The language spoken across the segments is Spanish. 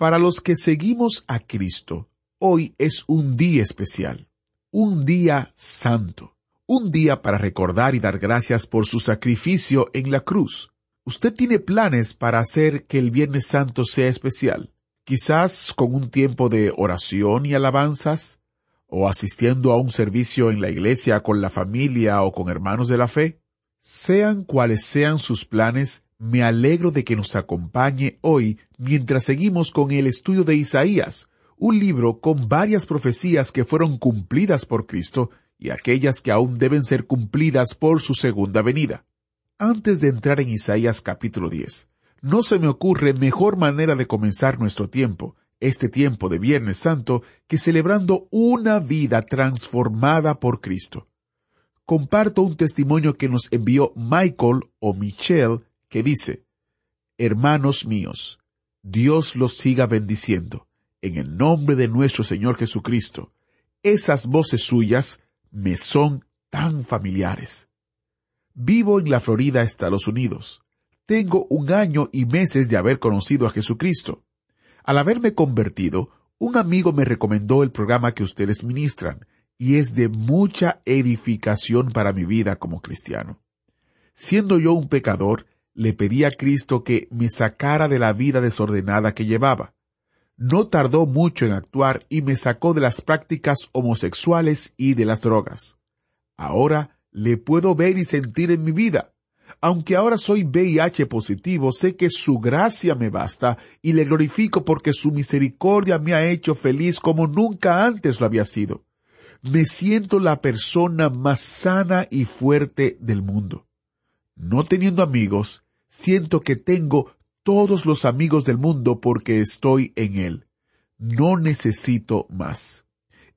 Para los que seguimos a Cristo, hoy es un día especial, un día santo, un día para recordar y dar gracias por su sacrificio en la cruz. ¿Usted tiene planes para hacer que el Viernes Santo sea especial? Quizás con un tiempo de oración y alabanzas, o asistiendo a un servicio en la iglesia con la familia o con hermanos de la fe. Sean cuales sean sus planes, me alegro de que nos acompañe hoy mientras seguimos con el estudio de Isaías, un libro con varias profecías que fueron cumplidas por Cristo y aquellas que aún deben ser cumplidas por su segunda venida. Antes de entrar en Isaías capítulo 10, no se me ocurre mejor manera de comenzar nuestro tiempo, este tiempo de Viernes Santo, que celebrando una vida transformada por Cristo. Comparto un testimonio que nos envió Michael o Michelle que dice, Hermanos míos, Dios los siga bendiciendo, en el nombre de nuestro Señor Jesucristo. Esas voces suyas me son tan familiares. Vivo en la Florida, Estados Unidos. Tengo un año y meses de haber conocido a Jesucristo. Al haberme convertido, un amigo me recomendó el programa que ustedes ministran, y es de mucha edificación para mi vida como cristiano. Siendo yo un pecador, le pedí a Cristo que me sacara de la vida desordenada que llevaba. No tardó mucho en actuar y me sacó de las prácticas homosexuales y de las drogas. Ahora le puedo ver y sentir en mi vida. Aunque ahora soy VIH positivo, sé que su gracia me basta y le glorifico porque su misericordia me ha hecho feliz como nunca antes lo había sido. Me siento la persona más sana y fuerte del mundo. No teniendo amigos, siento que tengo todos los amigos del mundo porque estoy en él. No necesito más.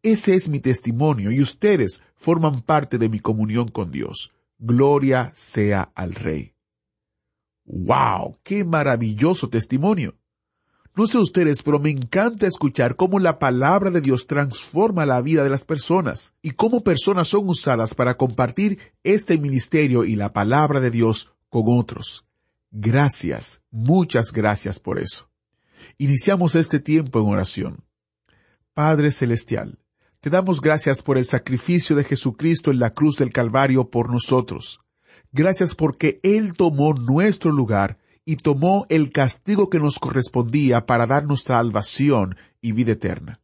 Ese es mi testimonio y ustedes forman parte de mi comunión con Dios. Gloria sea al Rey. ¡Wow! ¡Qué maravilloso testimonio! No sé ustedes, pero me encanta escuchar cómo la palabra de Dios transforma la vida de las personas y cómo personas son usadas para compartir este ministerio y la palabra de Dios con otros. Gracias, muchas gracias por eso. Iniciamos este tiempo en oración. Padre Celestial, te damos gracias por el sacrificio de Jesucristo en la cruz del Calvario por nosotros. Gracias porque Él tomó nuestro lugar y tomó el castigo que nos correspondía para darnos salvación y vida eterna.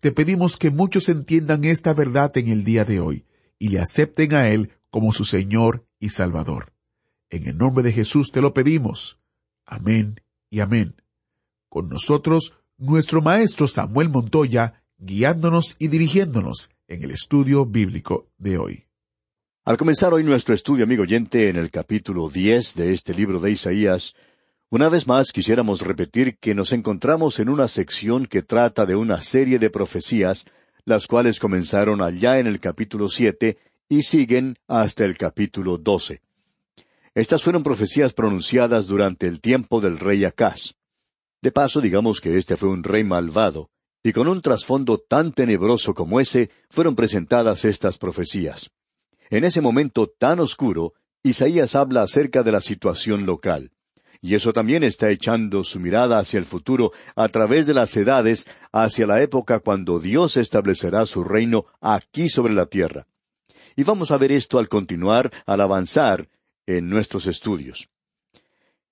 Te pedimos que muchos entiendan esta verdad en el día de hoy y le acepten a Él como su Señor y Salvador. En el nombre de Jesús te lo pedimos. Amén y amén. Con nosotros, nuestro Maestro Samuel Montoya, guiándonos y dirigiéndonos en el estudio bíblico de hoy. Al comenzar hoy nuestro estudio, amigo oyente, en el capítulo diez de este libro de Isaías, una vez más quisiéramos repetir que nos encontramos en una sección que trata de una serie de profecías, las cuales comenzaron allá en el capítulo siete y siguen hasta el capítulo doce. Estas fueron profecías pronunciadas durante el tiempo del rey Acaz. De paso, digamos que este fue un rey malvado, y con un trasfondo tan tenebroso como ese fueron presentadas estas profecías. En ese momento tan oscuro, Isaías habla acerca de la situación local. Y eso también está echando su mirada hacia el futuro a través de las edades, hacia la época cuando Dios establecerá su reino aquí sobre la tierra. Y vamos a ver esto al continuar, al avanzar en nuestros estudios.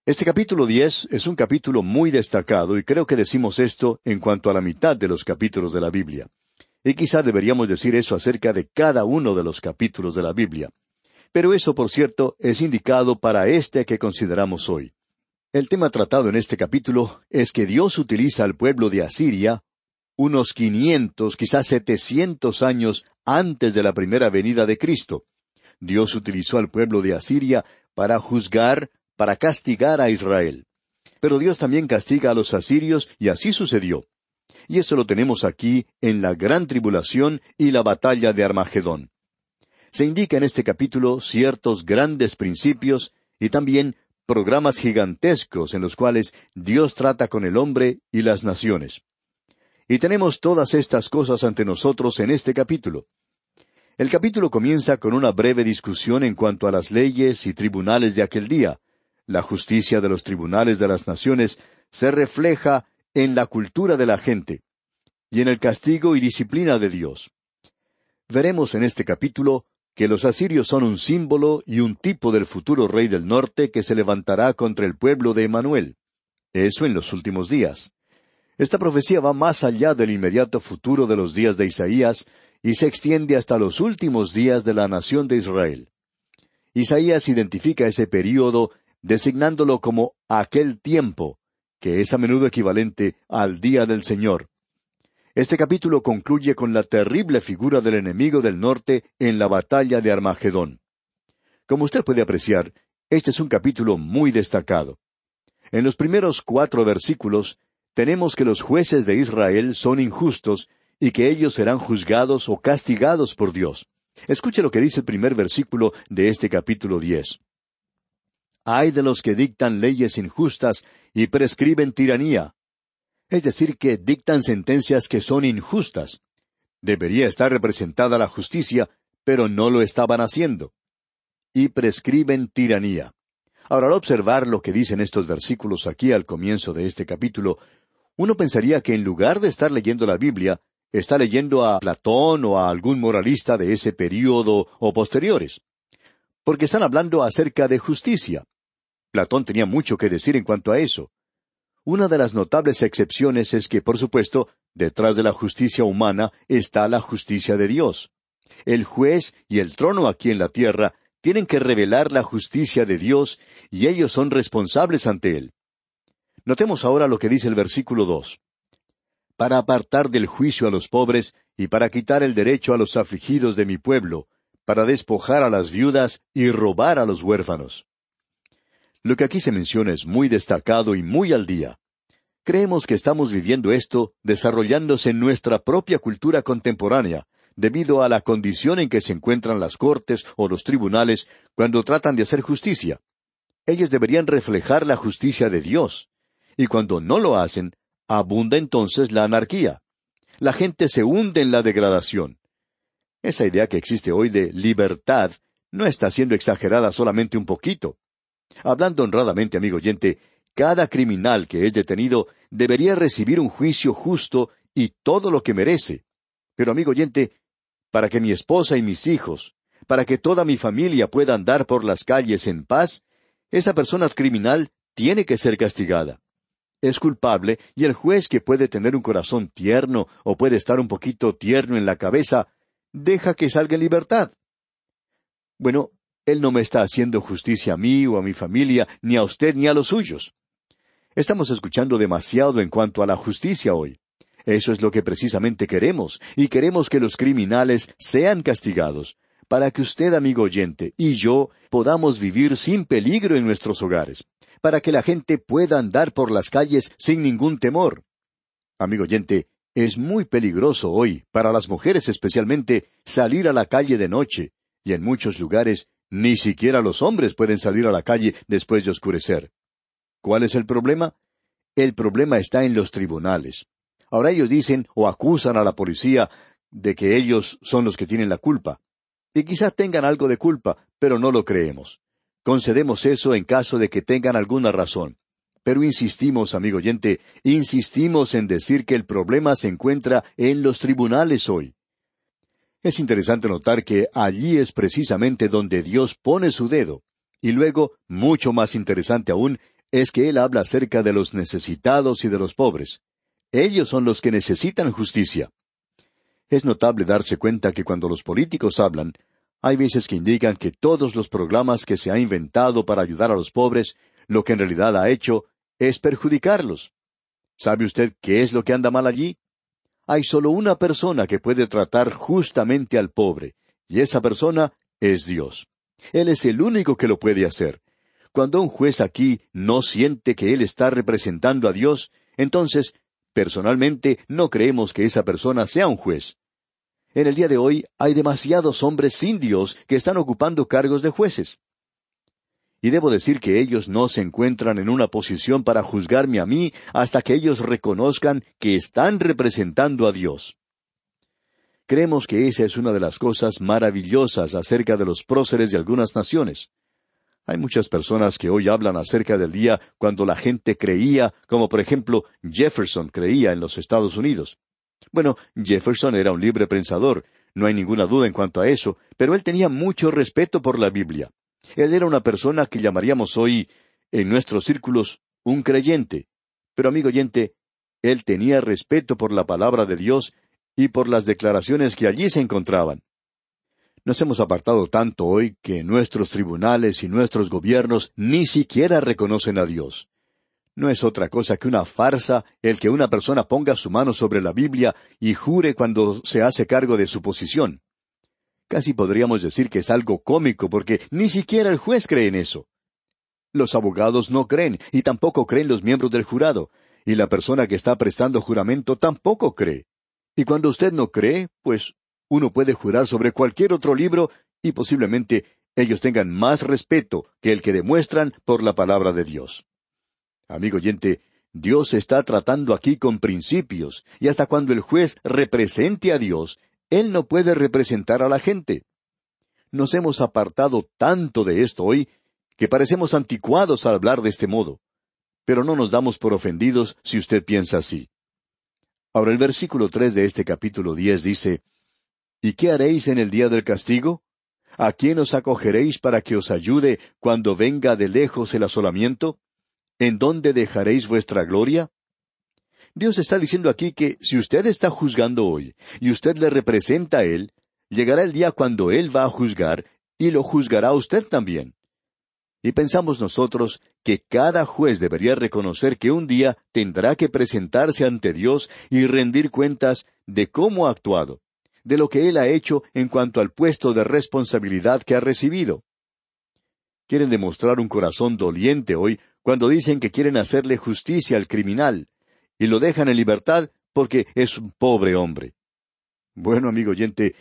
Este capítulo diez es un capítulo muy destacado y creo que decimos esto en cuanto a la mitad de los capítulos de la Biblia. Y quizá deberíamos decir eso acerca de cada uno de los capítulos de la Biblia. Pero eso, por cierto, es indicado para este que consideramos hoy. El tema tratado en este capítulo es que Dios utiliza al pueblo de Asiria unos quinientos, quizás setecientos años antes de la primera venida de Cristo. Dios utilizó al pueblo de Asiria para juzgar, para castigar a Israel. Pero Dios también castiga a los asirios y así sucedió. Y eso lo tenemos aquí en la gran tribulación y la batalla de Armagedón. Se indica en este capítulo ciertos grandes principios y también programas gigantescos en los cuales Dios trata con el hombre y las naciones. Y tenemos todas estas cosas ante nosotros en este capítulo. El capítulo comienza con una breve discusión en cuanto a las leyes y tribunales de aquel día. La justicia de los tribunales de las naciones se refleja en la cultura de la gente y en el castigo y disciplina de Dios. Veremos en este capítulo que los asirios son un símbolo y un tipo del futuro rey del norte que se levantará contra el pueblo de Emanuel. Eso en los últimos días. Esta profecía va más allá del inmediato futuro de los días de Isaías y se extiende hasta los últimos días de la nación de Israel. Isaías identifica ese período designándolo como aquel tiempo, que es a menudo equivalente al día del Señor, este capítulo concluye con la terrible figura del enemigo del norte en la batalla de Armagedón. Como usted puede apreciar, este es un capítulo muy destacado. En los primeros cuatro versículos tenemos que los jueces de Israel son injustos y que ellos serán juzgados o castigados por Dios. Escuche lo que dice el primer versículo de este capítulo diez. Hay de los que dictan leyes injustas y prescriben tiranía, es decir, que dictan sentencias que son injustas. Debería estar representada la justicia, pero no lo estaban haciendo. Y prescriben tiranía. Ahora, al observar lo que dicen estos versículos aquí al comienzo de este capítulo, uno pensaría que en lugar de estar leyendo la Biblia, está leyendo a Platón o a algún moralista de ese período o posteriores. Porque están hablando acerca de justicia. Platón tenía mucho que decir en cuanto a eso. Una de las notables excepciones es que, por supuesto, detrás de la justicia humana está la justicia de Dios. El juez y el trono aquí en la tierra tienen que revelar la justicia de Dios y ellos son responsables ante Él. Notemos ahora lo que dice el versículo dos. Para apartar del juicio a los pobres y para quitar el derecho a los afligidos de mi pueblo, para despojar a las viudas y robar a los huérfanos. Lo que aquí se menciona es muy destacado y muy al día. Creemos que estamos viviendo esto desarrollándose en nuestra propia cultura contemporánea, debido a la condición en que se encuentran las cortes o los tribunales cuando tratan de hacer justicia. Ellos deberían reflejar la justicia de Dios. Y cuando no lo hacen, abunda entonces la anarquía. La gente se hunde en la degradación. Esa idea que existe hoy de libertad no está siendo exagerada solamente un poquito. Hablando honradamente, amigo oyente, cada criminal que es detenido debería recibir un juicio justo y todo lo que merece. Pero, amigo oyente, para que mi esposa y mis hijos, para que toda mi familia pueda andar por las calles en paz, esa persona criminal tiene que ser castigada. Es culpable y el juez que puede tener un corazón tierno o puede estar un poquito tierno en la cabeza, deja que salga en libertad. Bueno, él no me está haciendo justicia a mí o a mi familia, ni a usted ni a los suyos. Estamos escuchando demasiado en cuanto a la justicia hoy. Eso es lo que precisamente queremos, y queremos que los criminales sean castigados, para que usted, amigo oyente, y yo podamos vivir sin peligro en nuestros hogares, para que la gente pueda andar por las calles sin ningún temor. Amigo oyente, es muy peligroso hoy, para las mujeres especialmente, salir a la calle de noche, y en muchos lugares ni siquiera los hombres pueden salir a la calle después de oscurecer. ¿Cuál es el problema? El problema está en los tribunales. Ahora ellos dicen o acusan a la policía de que ellos son los que tienen la culpa. Y quizás tengan algo de culpa, pero no lo creemos. Concedemos eso en caso de que tengan alguna razón. Pero insistimos, amigo oyente, insistimos en decir que el problema se encuentra en los tribunales hoy. Es interesante notar que allí es precisamente donde Dios pone su dedo. Y luego, mucho más interesante aún, es que Él habla acerca de los necesitados y de los pobres. Ellos son los que necesitan justicia. Es notable darse cuenta que cuando los políticos hablan, hay veces que indican que todos los programas que se ha inventado para ayudar a los pobres, lo que en realidad ha hecho es perjudicarlos. ¿Sabe usted qué es lo que anda mal allí? Hay solo una persona que puede tratar justamente al pobre, y esa persona es Dios. Él es el único que lo puede hacer. cuando un juez aquí no siente que él está representando a Dios, entonces, personalmente, no creemos que esa persona sea un juez. En el día de hoy hay demasiados hombres sin Dios que están ocupando cargos de jueces. Y debo decir que ellos no se encuentran en una posición para juzgarme a mí hasta que ellos reconozcan que están representando a Dios. Creemos que esa es una de las cosas maravillosas acerca de los próceres de algunas naciones. Hay muchas personas que hoy hablan acerca del día cuando la gente creía, como por ejemplo Jefferson creía en los Estados Unidos. Bueno, Jefferson era un libre pensador, no hay ninguna duda en cuanto a eso, pero él tenía mucho respeto por la Biblia. Él era una persona que llamaríamos hoy, en nuestros círculos, un creyente. Pero amigo oyente, él tenía respeto por la palabra de Dios y por las declaraciones que allí se encontraban. Nos hemos apartado tanto hoy que nuestros tribunales y nuestros gobiernos ni siquiera reconocen a Dios. No es otra cosa que una farsa el que una persona ponga su mano sobre la Biblia y jure cuando se hace cargo de su posición. Casi podríamos decir que es algo cómico porque ni siquiera el juez cree en eso. Los abogados no creen y tampoco creen los miembros del jurado, y la persona que está prestando juramento tampoco cree. Y cuando usted no cree, pues uno puede jurar sobre cualquier otro libro y posiblemente ellos tengan más respeto que el que demuestran por la palabra de Dios. Amigo oyente, Dios está tratando aquí con principios, y hasta cuando el juez represente a Dios, Él no puede representar a la gente. Nos hemos apartado tanto de esto hoy que parecemos anticuados al hablar de este modo. Pero no nos damos por ofendidos si usted piensa así. Ahora el versículo tres de este capítulo diez dice ¿Y qué haréis en el día del castigo? ¿A quién os acogeréis para que os ayude cuando venga de lejos el asolamiento? ¿En dónde dejaréis vuestra gloria? Dios está diciendo aquí que si usted está juzgando hoy y usted le representa a Él, llegará el día cuando Él va a juzgar y lo juzgará usted también. Y pensamos nosotros que cada juez debería reconocer que un día tendrá que presentarse ante Dios y rendir cuentas de cómo ha actuado, de lo que Él ha hecho en cuanto al puesto de responsabilidad que ha recibido. Quieren demostrar un corazón doliente hoy cuando dicen que quieren hacerle justicia al criminal y lo dejan en libertad porque es un pobre hombre. Bueno, amigo oyente,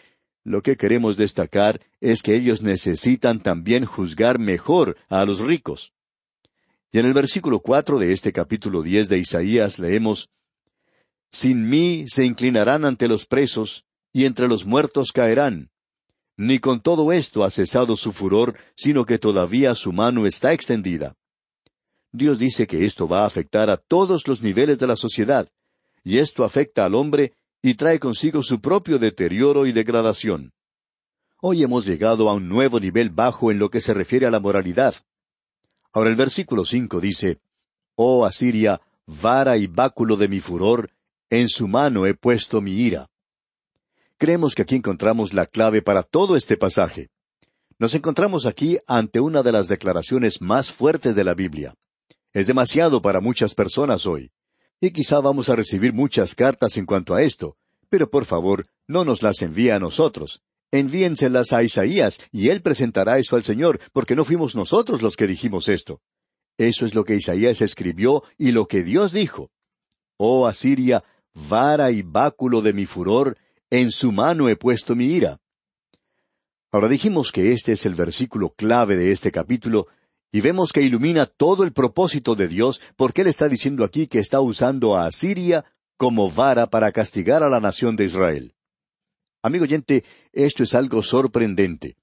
lo que queremos destacar es que ellos necesitan también juzgar mejor a los ricos. Y en el versículo cuatro de este capítulo diez de Isaías leemos Sin mí se inclinarán ante los presos, y entre los muertos caerán. Ni con todo esto ha cesado su furor, sino que todavía su mano está extendida. Dios dice que esto va a afectar a todos los niveles de la sociedad, y esto afecta al hombre y trae consigo su propio deterioro y degradación. Hoy hemos llegado a un nuevo nivel bajo en lo que se refiere a la moralidad. Ahora el versículo cinco dice, Oh Asiria, vara y báculo de mi furor, en su mano he puesto mi ira. Creemos que aquí encontramos la clave para todo este pasaje. Nos encontramos aquí ante una de las declaraciones más fuertes de la Biblia. Es demasiado para muchas personas hoy. Y quizá vamos a recibir muchas cartas en cuanto a esto, pero por favor, no nos las envíe a nosotros. Envíenselas a Isaías, y él presentará eso al Señor, porque no fuimos nosotros los que dijimos esto. Eso es lo que Isaías escribió y lo que Dios dijo. Oh Asiria, vara y báculo de mi furor, en su mano he puesto mi ira. Ahora dijimos que este es el versículo clave de este capítulo, y vemos que ilumina todo el propósito de Dios porque Él está diciendo aquí que está usando a Asiria como vara para castigar a la nación de Israel. Amigo oyente, esto es algo sorprendente.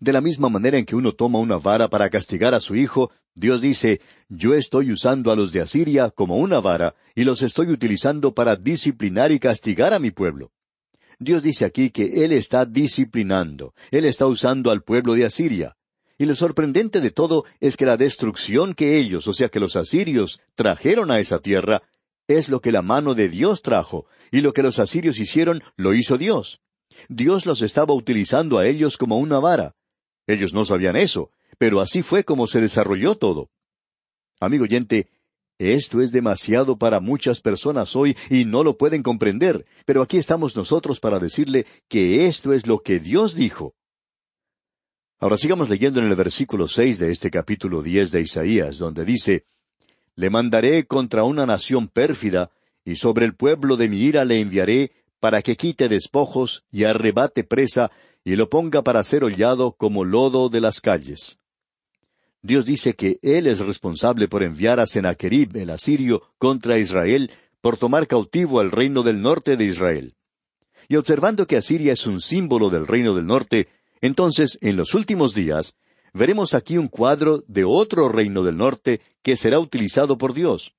De la misma manera en que uno toma una vara para castigar a su hijo, Dios dice, yo estoy usando a los de Asiria como una vara y los estoy utilizando para disciplinar y castigar a mi pueblo. Dios dice aquí que Él está disciplinando, Él está usando al pueblo de Asiria. Y lo sorprendente de todo es que la destrucción que ellos, o sea que los asirios, trajeron a esa tierra, es lo que la mano de Dios trajo, y lo que los asirios hicieron lo hizo Dios. Dios los estaba utilizando a ellos como una vara. Ellos no sabían eso, pero así fue como se desarrolló todo. Amigo oyente, esto es demasiado para muchas personas hoy y no lo pueden comprender, pero aquí estamos nosotros para decirle que esto es lo que Dios dijo. Ahora sigamos leyendo en el versículo seis de este capítulo diez de Isaías, donde dice Le mandaré contra una nación pérfida, y sobre el pueblo de mi ira le enviaré para que quite despojos y arrebate presa, y lo ponga para ser hollado como lodo de las calles. Dios dice que Él es responsable por enviar a Sennacherib, el asirio, contra Israel, por tomar cautivo al reino del norte de Israel. Y observando que Asiria es un símbolo del reino del norte, entonces, en los últimos días, veremos aquí un cuadro de otro reino del norte que será utilizado por Dios.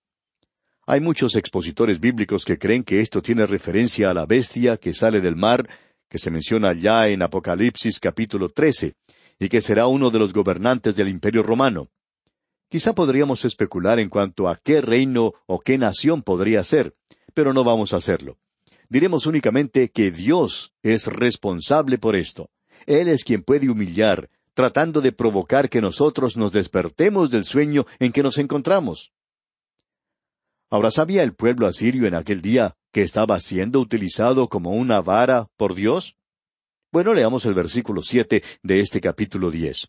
Hay muchos expositores bíblicos que creen que esto tiene referencia a la bestia que sale del mar, que se menciona ya en Apocalipsis capítulo 13, y que será uno de los gobernantes del imperio romano. Quizá podríamos especular en cuanto a qué reino o qué nación podría ser, pero no vamos a hacerlo. Diremos únicamente que Dios es responsable por esto. Él es quien puede humillar, tratando de provocar que nosotros nos despertemos del sueño en que nos encontramos. Ahora, ¿sabía el pueblo asirio en aquel día que estaba siendo utilizado como una vara por Dios? Bueno, leamos el versículo siete de este capítulo diez.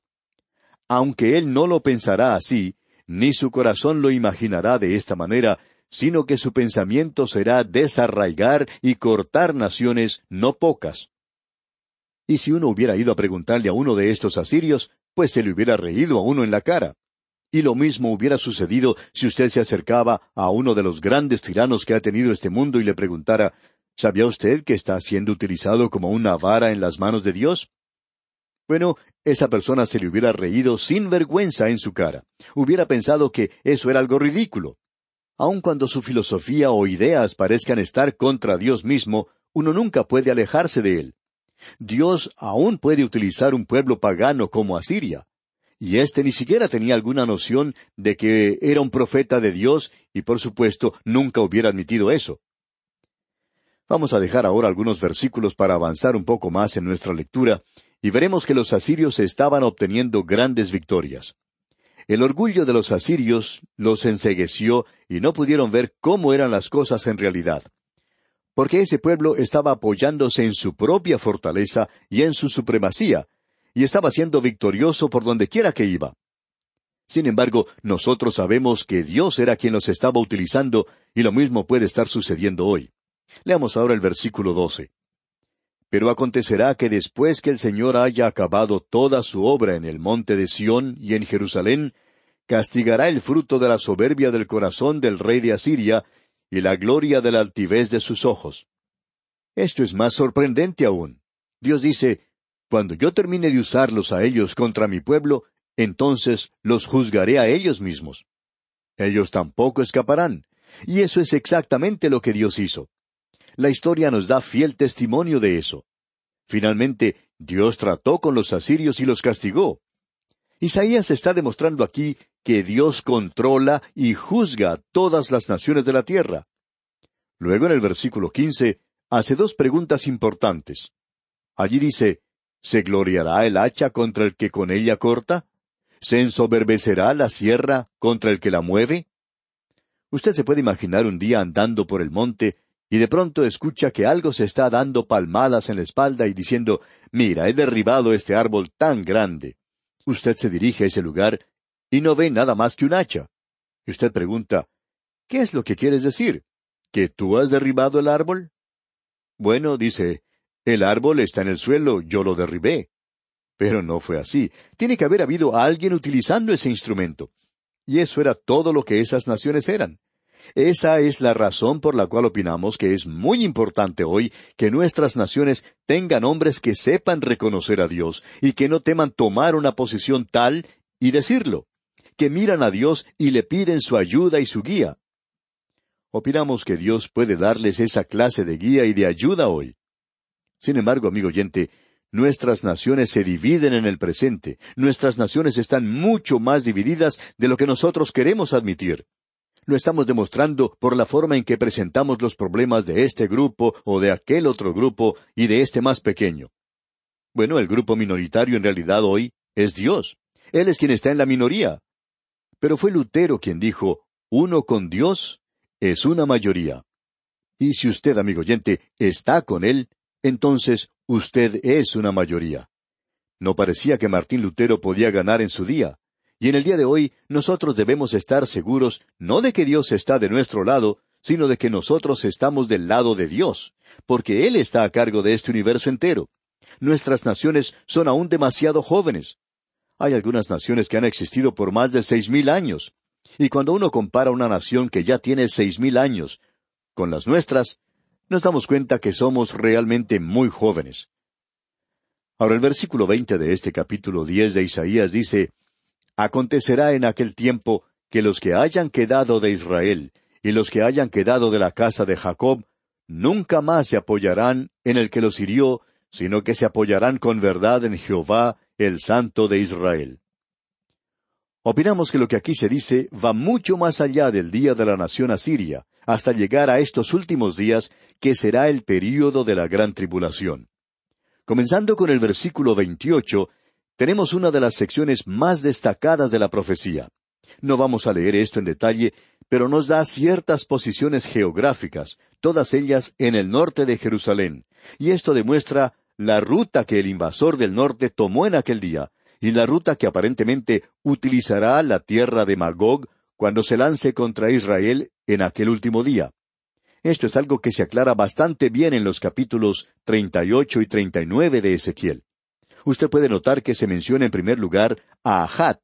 Aunque él no lo pensará así, ni su corazón lo imaginará de esta manera, sino que su pensamiento será desarraigar y cortar naciones no pocas. Y si uno hubiera ido a preguntarle a uno de estos asirios, pues se le hubiera reído a uno en la cara. Y lo mismo hubiera sucedido si usted se acercaba a uno de los grandes tiranos que ha tenido este mundo y le preguntara ¿Sabía usted que está siendo utilizado como una vara en las manos de Dios? Bueno, esa persona se le hubiera reído sin vergüenza en su cara. Hubiera pensado que eso era algo ridículo. Aun cuando su filosofía o ideas parezcan estar contra Dios mismo, uno nunca puede alejarse de él. Dios aún puede utilizar un pueblo pagano como Asiria. Y éste ni siquiera tenía alguna noción de que era un profeta de Dios y por supuesto nunca hubiera admitido eso. Vamos a dejar ahora algunos versículos para avanzar un poco más en nuestra lectura y veremos que los asirios estaban obteniendo grandes victorias. El orgullo de los asirios los ensegueció y no pudieron ver cómo eran las cosas en realidad. Porque ese pueblo estaba apoyándose en su propia fortaleza y en su supremacía, y estaba siendo victorioso por donde quiera que iba. Sin embargo, nosotros sabemos que Dios era quien los estaba utilizando, y lo mismo puede estar sucediendo hoy. Leamos ahora el versículo doce. Pero acontecerá que después que el Señor haya acabado toda su obra en el monte de Sión y en Jerusalén, castigará el fruto de la soberbia del corazón del rey de Asiria y la gloria de la altivez de sus ojos. Esto es más sorprendente aún. Dios dice, cuando yo termine de usarlos a ellos contra mi pueblo, entonces los juzgaré a ellos mismos. Ellos tampoco escaparán. Y eso es exactamente lo que Dios hizo. La historia nos da fiel testimonio de eso. Finalmente, Dios trató con los asirios y los castigó. Isaías está demostrando aquí que Dios controla y juzga a todas las naciones de la tierra. Luego en el versículo quince hace dos preguntas importantes. Allí dice, ¿Se gloriará el hacha contra el que con ella corta? ¿Se ensoberbecerá la sierra contra el que la mueve? Usted se puede imaginar un día andando por el monte y de pronto escucha que algo se está dando palmadas en la espalda y diciendo, mira, he derribado este árbol tan grande. Usted se dirige a ese lugar y no ve nada más que un hacha. Y usted pregunta, ¿qué es lo que quieres decir? ¿Que tú has derribado el árbol? Bueno, dice, el árbol está en el suelo, yo lo derribé. Pero no fue así. Tiene que haber habido alguien utilizando ese instrumento. Y eso era todo lo que esas naciones eran. Esa es la razón por la cual opinamos que es muy importante hoy que nuestras naciones tengan hombres que sepan reconocer a Dios y que no teman tomar una posición tal y decirlo, que miran a Dios y le piden su ayuda y su guía. Opinamos que Dios puede darles esa clase de guía y de ayuda hoy. Sin embargo, amigo oyente, nuestras naciones se dividen en el presente, nuestras naciones están mucho más divididas de lo que nosotros queremos admitir. Lo estamos demostrando por la forma en que presentamos los problemas de este grupo o de aquel otro grupo y de este más pequeño. Bueno, el grupo minoritario en realidad hoy es Dios. Él es quien está en la minoría. Pero fue Lutero quien dijo, uno con Dios es una mayoría. Y si usted, amigo oyente, está con Él, entonces usted es una mayoría. No parecía que Martín Lutero podía ganar en su día. Y en el día de hoy nosotros debemos estar seguros no de que Dios está de nuestro lado, sino de que nosotros estamos del lado de Dios, porque Él está a cargo de este universo entero. Nuestras naciones son aún demasiado jóvenes. Hay algunas naciones que han existido por más de seis mil años. Y cuando uno compara una nación que ya tiene seis mil años con las nuestras, nos damos cuenta que somos realmente muy jóvenes. Ahora el versículo veinte de este capítulo diez de Isaías dice Acontecerá en aquel tiempo que los que hayan quedado de Israel y los que hayan quedado de la casa de Jacob nunca más se apoyarán en el que los hirió, sino que se apoyarán con verdad en Jehová, el Santo de Israel. Opinamos que lo que aquí se dice va mucho más allá del día de la nación asiria, hasta llegar a estos últimos días, que será el período de la gran tribulación. Comenzando con el versículo 28, tenemos una de las secciones más destacadas de la profecía. No vamos a leer esto en detalle, pero nos da ciertas posiciones geográficas, todas ellas en el norte de Jerusalén, y esto demuestra la ruta que el invasor del norte tomó en aquel día, y la ruta que aparentemente utilizará la tierra de Magog cuando se lance contra Israel en aquel último día. Esto es algo que se aclara bastante bien en los capítulos treinta y ocho y treinta y nueve de Ezequiel. Usted puede notar que se menciona en primer lugar a Ahat.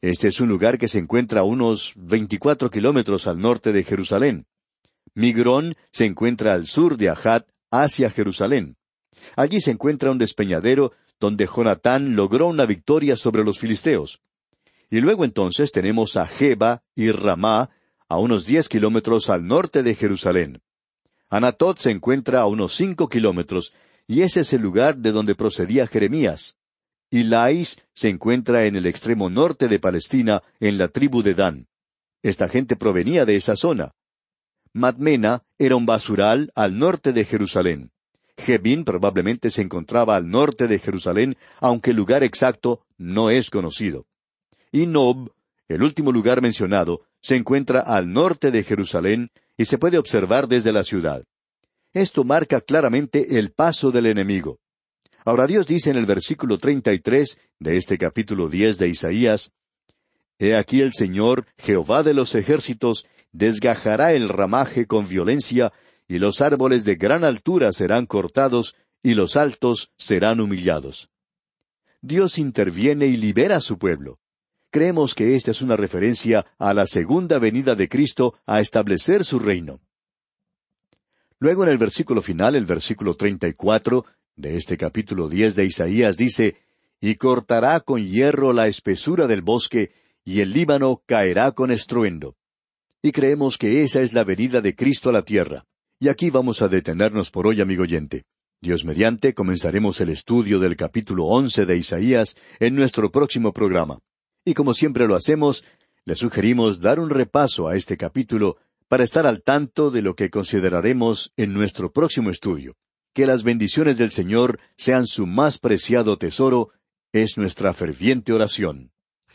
Este es un lugar que se encuentra a unos veinticuatro kilómetros al norte de Jerusalén. Migrón se encuentra al sur de Ahat, hacia Jerusalén. Allí se encuentra un despeñadero donde Jonatán logró una victoria sobre los filisteos. Y luego entonces tenemos a Jeba y Ramá, a unos diez kilómetros al norte de Jerusalén. Anatot se encuentra a unos cinco kilómetros, y ese es el lugar de donde procedía Jeremías. Y Lais se encuentra en el extremo norte de Palestina, en la tribu de Dan. Esta gente provenía de esa zona. Madmena era un basural al norte de Jerusalén. Jebín probablemente se encontraba al norte de Jerusalén, aunque el lugar exacto no es conocido y Nob, el último lugar mencionado, se encuentra al norte de Jerusalén y se puede observar desde la ciudad. Esto marca claramente el paso del enemigo. Ahora Dios dice en el versículo treinta y tres de este capítulo diez de Isaías He aquí el Señor, Jehová de los ejércitos, desgajará el ramaje con violencia, y los árboles de gran altura serán cortados, y los altos serán humillados. Dios interviene y libera a su pueblo. Creemos que esta es una referencia a la segunda venida de Cristo a establecer su reino. Luego en el versículo final, el versículo treinta y cuatro de este capítulo diez de Isaías dice Y cortará con hierro la espesura del bosque, y el Líbano caerá con estruendo. Y creemos que esa es la venida de Cristo a la tierra. Y aquí vamos a detenernos por hoy, amigo oyente. Dios mediante, comenzaremos el estudio del capítulo once de Isaías en nuestro próximo programa. Y como siempre lo hacemos, le sugerimos dar un repaso a este capítulo para estar al tanto de lo que consideraremos en nuestro próximo estudio. Que las bendiciones del Señor sean su más preciado tesoro, es nuestra ferviente oración.